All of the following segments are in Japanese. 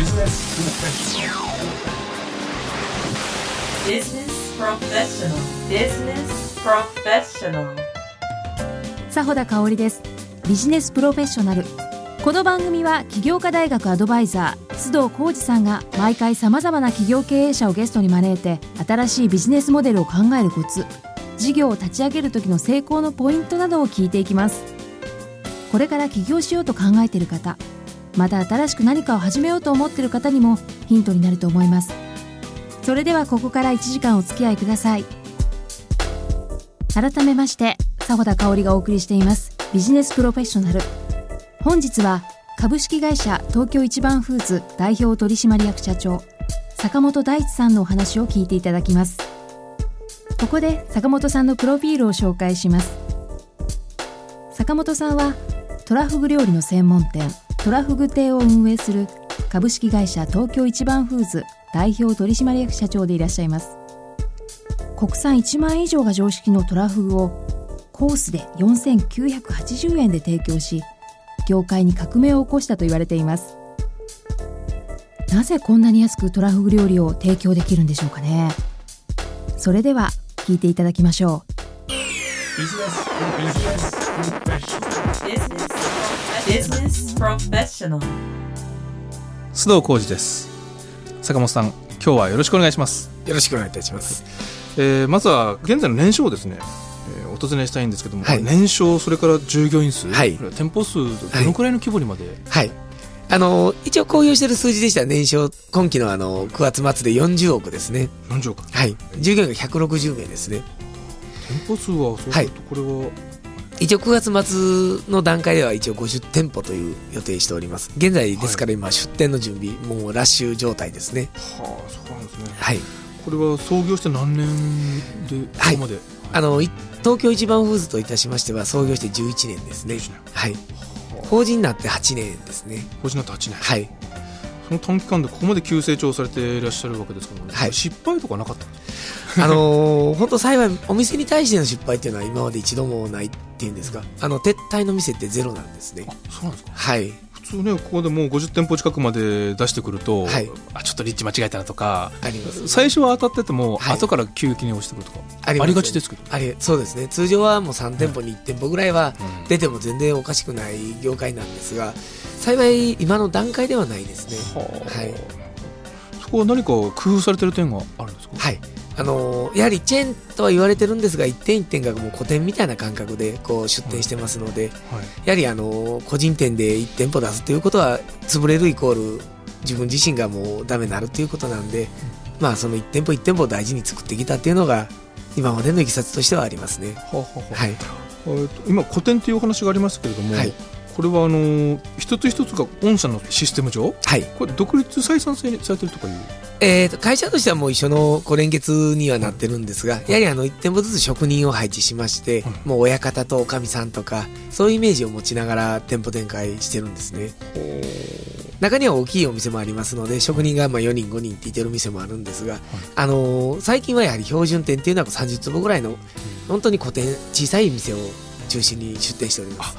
Business Professional. Business Professional. 佐穂田香織です。ビジネスプロフェッショナル。この番組は起業家大学アドバイザー須藤浩二さんが毎回さまざまな企業経営者をゲストに招いて新しいビジネスモデルを考えるコツ事業を立ち上げる時の成功のポイントなどを聞いていきます。これから起業しようと考えている方また新しく何かを始めようと思っている方にもヒントになると思います。それではここから1時間お付き合いください。改めまして佐穂田香織がお送りしています。ビジネスプロフェッショナル。本日は株式会社東京一番フーズ代表取締役社長坂本大地さんのお話を聞いていただきます。ここで坂本さんのプロフィールを紹介します。坂本さんはトラフグ料理の専門店。トラフグ亭を運営する株式会社東京一番フーズ代表取締役社長でいらっしゃいます。国産1万円以上が常識のトラフグをコースで4980円で提供し業界に革命を起こしたと言われています。なぜこんなに安くトラフグ料理を提供できるんでしょうかね。それでは聞いていただきましょう。Business Business Professional 須藤浩二です。坂本さん今日はよろしくお願いします、よろしくお願いいたします。えーまずは現在の年商をですね、えーお尋ねしたいんですけども、はい。年商それから従業員数、はい。店舗数どのくらいの規模にまで、はい。あの、一応公表している数字でしたら年商、今期のあの、9月末で40億ですね。40億。はい。従業員が160名ですね。店舗数はそうするとはい。これは、一応9月末の段階では一応50店舗という予定しております。現在ですから今出店の準備、もうラッシュ状態ですね。はあそうなんですねはい。これは創業して何年でこはいこまで、あの、い東京一番フーズといたしましては創業して11年ですね。11年はい。法人になって8年ですね。法人になって8年、はい。その短期間でここまで急成長されていらっしゃるわけですけども、はい。失敗とかなかったあのー本当幸い、お店に対しての失敗っていうのは今まで一度もないっていうんですか、あの、撤退の店ってゼロなんですね。あ。そうなんですか？はい。普通ねここでもう50店舗近くまで出してくると、はい。あちょっとリッチ間違えたなとかあります。最初は当たってても、はい。後から急激に押してくるとかああります。りがちですけど、あれ、そうですね。通常はもう3店舗に1店舗ぐらいはうん。出ても全然おかしくない業界なんですが、幸い今の段階ではないですね。はいそこは何か工夫されてる点があるんですか？はい。あのーやはりチェーンとは言われてるんですが、一点一点がもう個店みたいな感覚でこう出店してますので、はいやはりあの個人店で1店舗出すということは潰れるイコール自分自身がもうダメになるということなんで、まあその1店舗1店舗を大事に作ってきたっていうのが今までのいきさつとしてはありますね。はあはあはあはい。えーと今古典っていうお話がありましたけれども、はいこれはあのー一つ一つが御社のシステム上？はい。これ独立採算制にされてるとかいう？えーと、会社としてはもう一緒のこう連結にはなってるんですが、やはりあの1店舗ずつ職人を配置しまして、はい。もう親方とおかみさんとか、そういうイメージを持ちながら店舗展開してるんですね。中には大きいお店もありますので、職人がまあ4人5人っていてる店もあるんですが、あのー最近はやはり標準店っていうのは30坪ぐらいの、本当に古典、小さい店を中心に出店しております。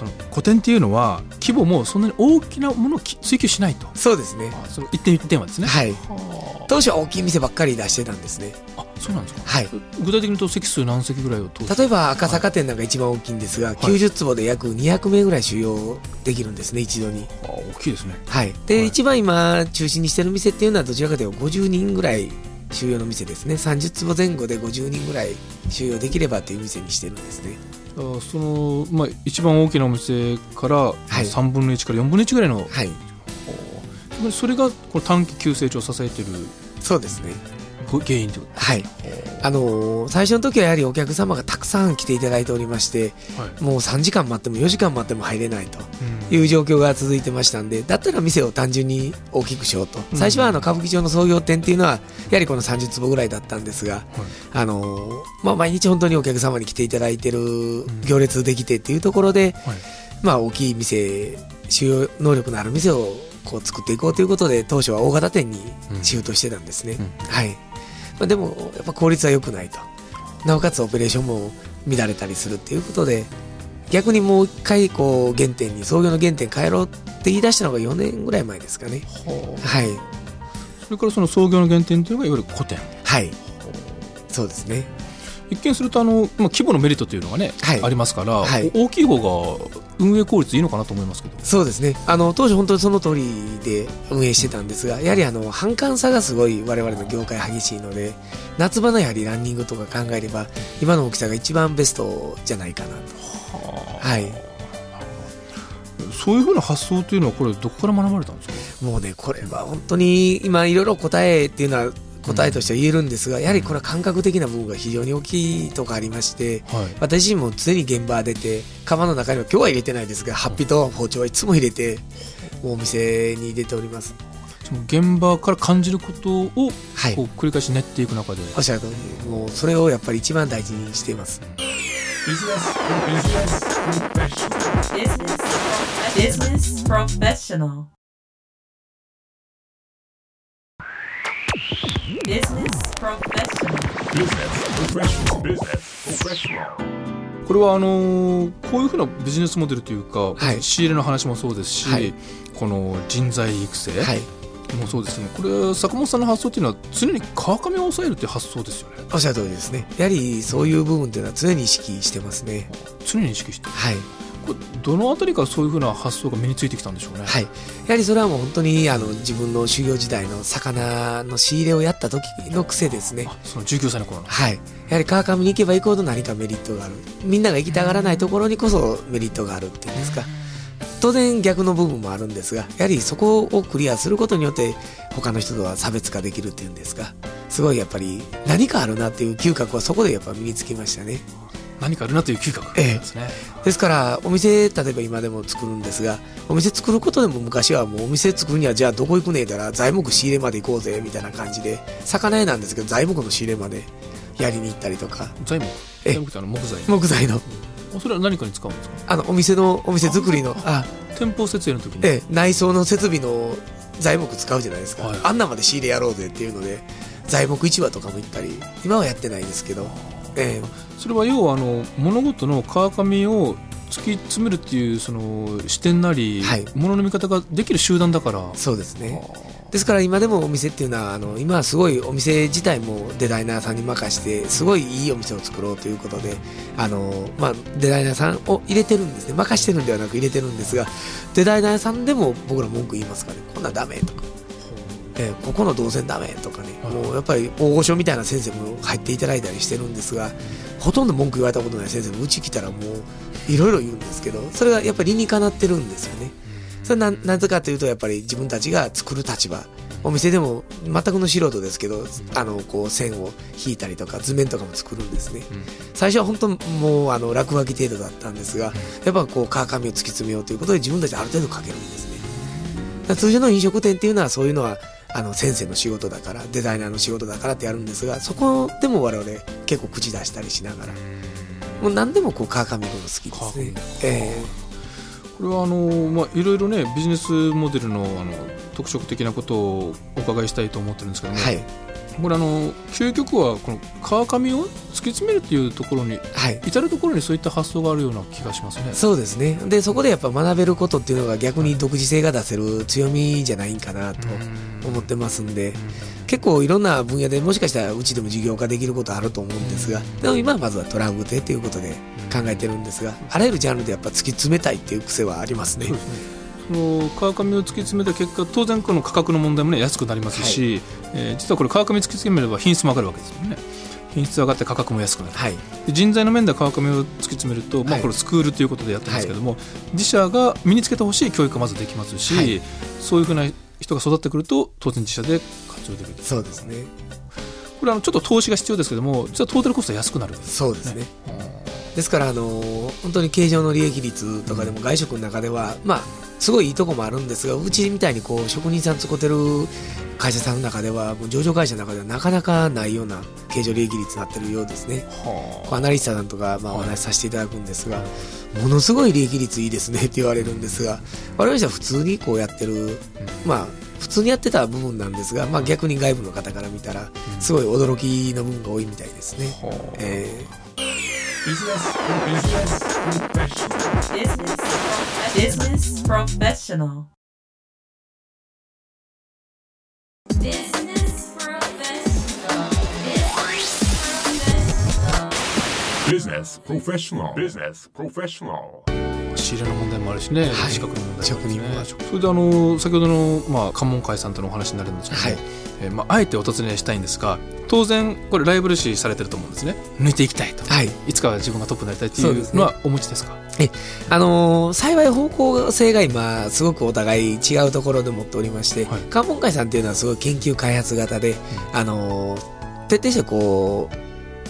その古典っていうのは規模もそんなに大きなものをき追求しないとそうですね。あその一点一点はですねはい。は当初は大きい店ばっかり出してたんですね。ああそうなんですかはい。具体的にと席数何席ぐらいを例えば赤坂店なんか一番大きいんですが、90坪で約200名ぐらい収容できるんですね、一度に。あ大きいですねはい。で、はい一番今中心にしてる店っていうのはどちらかというと50人ぐらい収容の店ですね。30坪前後で50人ぐらい収容できればという店にしてるんですね。あその、まあ、一番大きなお店からい3分の1から4分の1ぐらいの、はい。それがこの短期急成長を支えているそうですね。原因というこはい。あのー最初の時はやはりお客様がたくさん来ていただいておりまして、と、はいもう3時間待っても4時間待っても入れないと。うんいう状況が続いてましたんで、だったら店を単純に大きくしようと。うん最初はあの歌舞伎町の創業店っていうのは、やはりこの30坪ぐらいだったんですが、あのーまあ毎日本当にお客様に来ていただいてる行列できてっていうところで、はいまあ大きい店、収容能力のある店をこう作っていこうということで、当初は大型店にシフトしてたんですね。うんはい。まあでも、やっぱ効率は良くないと。なおかつオペレーションも乱れたりするっていうことで、逆にもう一回こう原点に創業の原点変えろって言い出したのが4年ぐらい前ですかね。はい。それからその創業の原点というのがいわゆる古典。はい。そうですね一見するとあの、まあ、規模のメリットというのがね、はい。ありますから、はい。大きい方が運営効率いいのかなと思いますけど。そうですね。あの当時本当にその通りで運営してたんですがやはりあの反感差がすごい我々の業界激しいので夏場のやはりランニングとか考えれば今の大きさが一番ベストじゃないかなと。はい。そういうふうな発想というのはこれどこから学ばれたんですか？もうねこれは本当に今いろいろ答えっていうのは答えとしては言えるんですが、やはりこれは感覚的な部分が非常に大きいとこありましてはい。私自身も常に現場出て釜の中には今日は入れてないですがハッピーと包丁はいつも入れてもうお店に出ております。現場から感じることをはい。こう繰り返し練っていく中で、おっしゃる通りもうそれをやっぱり一番大事にしています。Business Professional. Business Professional. これはあのーこういうふうなビジネスモデルというか、はい。仕入れの話もそうですし、はい。この人材育成はい。もそうですねこれ坂本さんの発想っていうのは常に川上を抑えるっていう発想ですよね。おっしゃる通りですね。やはりそういう部分っていうのは常に意識してますね。常に意識してる。はいどのあたりからそういうふうな発想が身についてきたんでしょうね？はい、やはりそれはもう本当にあの自分の修行時代の魚の仕入れをやった時の癖ですね。あその19歳の頃の。はい。やはり川上に行けば行くほど何かメリットがある。みんなが行きたがらないところにこそメリットがあるっていうんですか。当然逆の部分もあるんですがやはりそこをクリアすることによって他の人とは差別化できるっていうんですか。すごいやっぱり何かあるなっていう嗅覚はそこでやっぱ身につきましたね何かあるなという嗅覚がありますね、ですからお店例えば今でも作るんですがお店作ることでも昔はもうお店作るにはじゃあどこ行くねえたら材木仕入れまで行こうぜみたいな感じで魚屋なんですけど材木の仕入れまでやりに行ったりとか。材木？え材木ってあの木材木材の。それは何かに使うんですか？あのお店のお店作りのあ店舗設営の時に、ええ内装の設備の材木使うじゃないですか、はい。あんなまで仕入れやろうぜっていうので材木市場とかも行ったり今はやってないですけどええ。それは要はあの物事の川上を突き詰めるっていうその視点なり、はい。物の見方ができる集団だから。そうですね。ですから今でもお店っていうのはあの今はすごいお店自体もデザイナーさんに任してすごいいいお店を作ろうということであの、まあ、デザイナーさんを入れてるんですね。任してるんではなく入れてるんですがデザイナーさんでも僕ら文句言いますからね。こんなんダメとか、えーここの動線ダメとかね、はい。もうやっぱり大御所みたいな先生も入っていただいたりしてるんですがほとんど文句言われたことない先生もうち来たらもういろいろ言うんですけどそれがやっぱり理にかなってるんですよね。それななぜかというとやっぱり自分たちが作る立場。お店でも全くの素人ですけどあのこう線を引いたりとか図面とかも作るんですね、うん。最初は本当もうあの落書き程度だったんですがやっぱこう川上を突き詰めようということで自分たちである程度書けるんですね。通常の飲食店っていうのはそういうのはあの先生の仕事だからデザイナーの仕事だからってやるんですがそこでも我々結構口出したりしながら。もう何でもこう川上の好きですね。えこれはあの、まあ、いろいろねビジネスモデルのあの特色的なことをお伺いしたいと思ってるんですけども、えはいこれあの究極はこの川上を突き詰めるっていうところにはい。至るところにそういった発想があるような気がしますね。そうですね。で、そこでやっぱ学べることっていうのが逆に独自性が出せる強みじゃないんかなと思ってますんで、結構いろんな分野でもしかしたらうちでも事業化できることあると思うんですが、でも今はまずはトラウグテということで考えてるんですが、あらゆるジャンルでやっぱ突き詰めたいっていう癖はありますねそう。ですねその川上を突き詰めた結果当然この価格の問題もね安くなりますし、えー実はこれ川上突き詰めれば品質も上がるわけですもんね。品質上がって価格も安くなる。はい。で人材の面では川上を突き詰めると、まあ、はい。これスクールということでやってますけども、自社が身につけてほしい教育がまずできますし、はい。そういうふうな人が育ってくると当然自社で活用できるそうですね。これはあのちょっと投資が必要ですけども実はトータルコストは安くなるそうですね。ですから、あの本当に経常の利益率とかでも外食の中では、まあ、すごいいいとこもあるんですが、うちみたいにこう職人さん使ってる会社さんの中では、もう上場会社の中ではなかなかないような経常利益率になってるようですね。こうアナリストさんとか、まあ、お話しさせていただくんですが、ものすごい利益率いいですねって言われるんですが、我々は普通にこうやってる、まあ、普通にやってた部分なんですが、まあ、逆に外部の方から見たら、すごい驚きの部分が多いみたいですね。えー Business professional. Business professional. Business professional. Business professional. 仕入れの問題もあるしね、はい。資格の問題もあるしね。それであの先ほどの、まあ、関門会さんとのお話になるんですけど、ねはい。えーまあ、あえてお尋ねしたいんですが当然これライバル視されてると思うんですね。抜いていきたいと、はい。いつかは自分がトップになりたいっていそうのはお持ちですか？あのー幸い方向性が今、すごくお互い違うところで持っておりまして、はい。関門会さんっていうのはすごい研究開発型で、あのー徹底してこ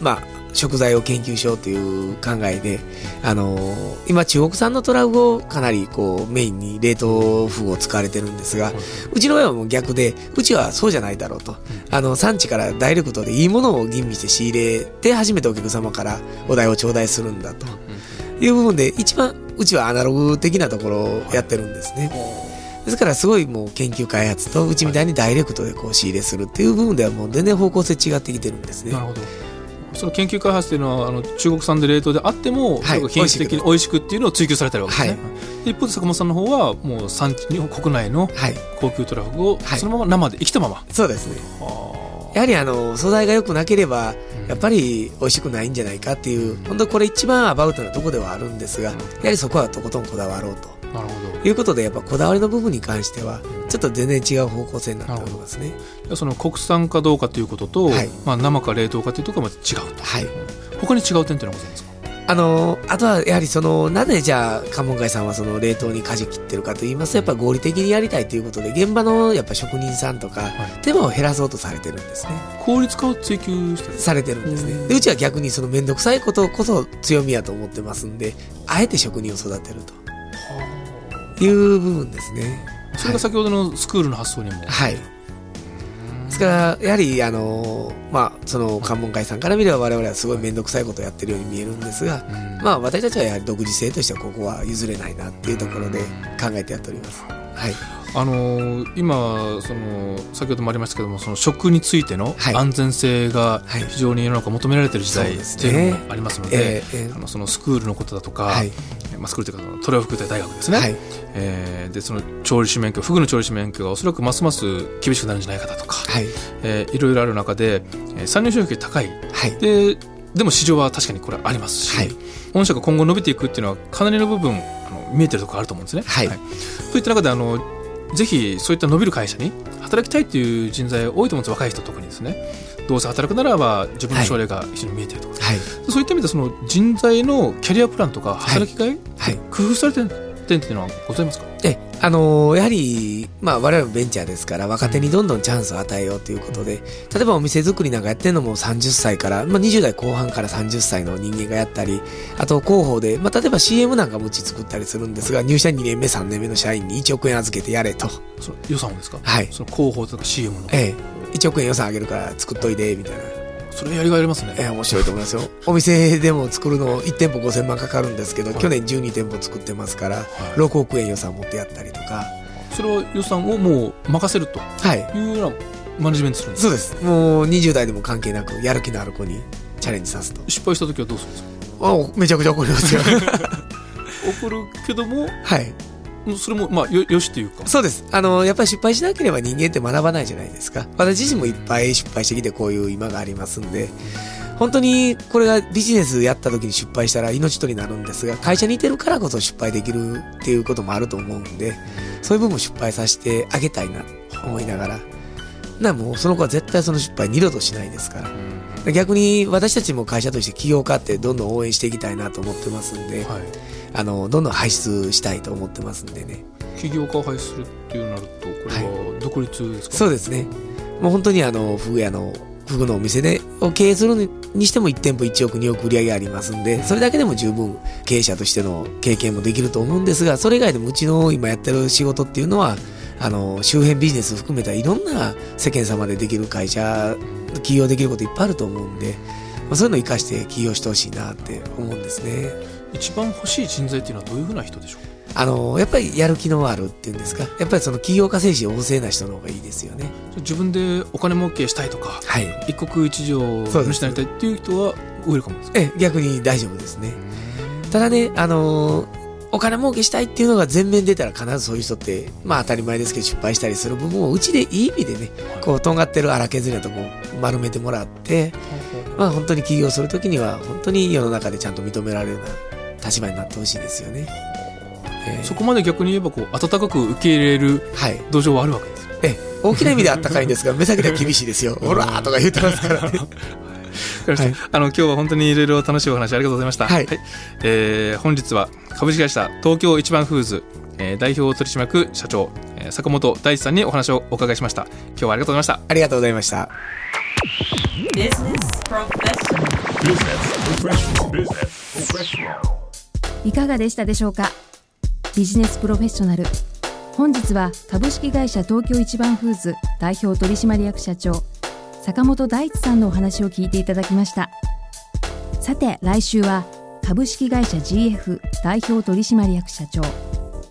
う、まあ、食材を研究しようという考えで、あのー今中国産のトラフグをかなりこうメインに冷凍フグを使われてるんですが、うちの親はもう逆で、うちはそうじゃないだろうと。あの、産地からダイレクトでいいものを吟味して仕入れて、初めてお客様からお題を頂戴するんだと。いう部分で、一番、うちはアナログ的なところをやってるんですね。ですから、すごいもう研究開発と、うちみたいにダイレクトでこう仕入れするっていう部分ではもう全然方向性違ってきてるんですねな。るほどその研究開発っていうのはあの中国産で冷凍であっても、はい。品質的に美味しく。っていうのを追求されてるわけですね、はで一方で坂本さんの方はもう産地に国内のはい。高級トラフグをはいそのまま生で生きたまま、そうですね。あ。やはりあの、素材が良くなければ、ーやっぱり美味しくないんじゃないかっていう、本当これ一番アバウトなとこではあるんですが、やはりそこはとことんこだわろうと。なるほいうことで、やっぱこだわりの部分に関しては、ちょっと全然違う方向性になっておりますね。どその国産かどうかということと、はいまあ、生か冷凍かというところがまた違うとはい。他に違う点っていうのはございますか？あの、あとはやはりその、なぜじゃあ、関門会さんはその冷凍に舵切ってるかと言いますと、やっぱ合理的にやりたいということで、現場のやっぱ職人さんとか、い手間を減らそうとされてるんですね。効率化を追求してるされてるんですね。で、うちは逆にそのめんどくさいことこそ強みやと思ってますんで、あえて職人を育てるという部分ですね。それが先ほどのスクールの発想にも、はい。ですから、やはり、あの、まあ、その関門会さんから見れば我々はすごいめんどくさいことをやってるように見えるんですが、うんまあ、私たちはやはり独自性としてはここは譲れないなっていうところで考えてやっております。はい。あのー今その先ほどもありましたけどもその食についてのはい安全性がはい非常に世の中求められている時代っていうのもありますので、あのそのスクールのことだとか、はい。まあ、スクールというかトラフグ大学ですね、はい。えーでその調理師免許フグの調理師免許がおそらくますます厳しくなるんじゃないかだとか、はい。えーいろいろある中で、えー参入障壁高いはい。ででも市場は確かにこれありますし、はい御社が今後伸びていくっていうのはかなりの部分あの見えてるところあると思うんですね。はいそういった中であのぜひそういった伸びる会社に働きたいっていう人材多いと思うんです若い人特にですね。どうせ働くならば自分の将来が一緒に見えてるとか、はい。そういった意味でその人材のキャリアプランとか働きがい、はい。工夫されてる点っていうのはございますか？で、あのーやはり、まあ、我々もベンチャーですから、若手にどんどんチャンスを与えようということで、例えばお店作りなんかやってるのも30歳から、まあ、20代後半から30歳の人間がやったり、あと広報で、まあ、例えば CM なんかもうち作ったりするんですが、入社2年目、3年目の社員に1億円預けてやれと。予算をですか、はい。その広報とか CM のええ。1億円予算あげるから作っといて、みたいな。それやりがいありますね、ええ、面白いと思いますよ。お店でも作るの1店舗5000万かかるんですけど、去年12店舗作ってますから、6億円予算持ってやったりとか。それは予算をもう任せるとはい。いうようなマネジメントするんですそうです。もう20代でも関係なく、やる気のある子にチャレンジさすと。失敗した時はどうするんですか？あめちゃくちゃ怒りますよ。怒るけどもはい。それもまあよよしっていうかそうです。あの、やっぱり失敗しなければ人間って学ばないじゃないですか。私自身もいっぱい失敗してきてこういう今がありますんで、本当にこれがビジネスやった時に失敗したら命取りになるんですが、会社にいてるからこそ失敗できるっていうこともあると思うんで、そういう部分も失敗させてあげたいなと思いながら、なもうその子は絶対その失敗二度としないですから。逆に私たちも会社として起業家ってどんどん応援していきたいなと思ってますんで、はいあの、どんどん輩出したいと思ってますんでね。起業家を廃止するっていうなるとこれは独立ですか、そうですね。もう本当にあの、フグ屋の、フグのお店で、を経営するにしても1店舗1億2億売り上げありますんで、それだけでも十分経営者としての経験もできると思うんですが、それ以外でもうちの今やってる仕事っていうのは、あの、周辺ビジネス含めたいろんな世間様でできる会社、起業できることいっぱいあると思うんで、まあ、そういうのを活かして起業してほしいなって思うんですね。一番欲しい人材っていうのはどういうふうな人でしょう？あの、やっぱりやる気のあるっていうんですか、やっぱりその起業家精神旺盛な人の方がいいですよね。自分でお金儲けしたいとかはい。一国一城の主になりたいっていう人はウェルカムですか？ええ、逆に大丈夫ですね。ただね、あのーお金儲けしたいっていうのが前面に出たら必ずそういう人って、まあ当たり前ですけど失敗したりする部分をうちでいい意味でね、こう、とんがってる荒削りなとこ丸めてもらって、まあ本当に起業するときには本当に世の中でちゃんと認められるような立場になってほしいですよね。ええそこまで逆に言えばこう温かく受け入れるはい。土壌はあるわけですねええ、大きな意味であったかいんですが、目先では厳しいですよ。ほらーとか言ってますからね。はいあの今日は本当にいろいろ楽しいお話ありがとうございました。はいえー本日は株式会社東京一番フーズ、えー代表取締役社長、えー坂本大地さんにお話をお伺いしました。今日はありがとうございました。ありがとうございました。Business Professional. Business Professional. Business Professional. いかがでしたでしょうか？ビジネスプロフェッショナル。本日は株式会社東京一番フーズ代表取締役社長坂本大地さんのお話を聞いていただきました。さて来週は株式会社 GF 代表取締役社長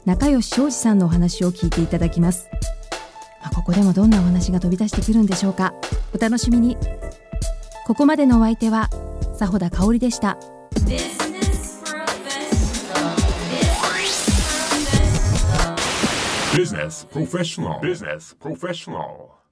中吉昌司さんのお話を聞いていただきます、まあここでもどんなお話が飛び出してくるんでしょうか？お楽しみに。ここまでのお相手は佐穂田香織でした。Business Professional. Business Professional.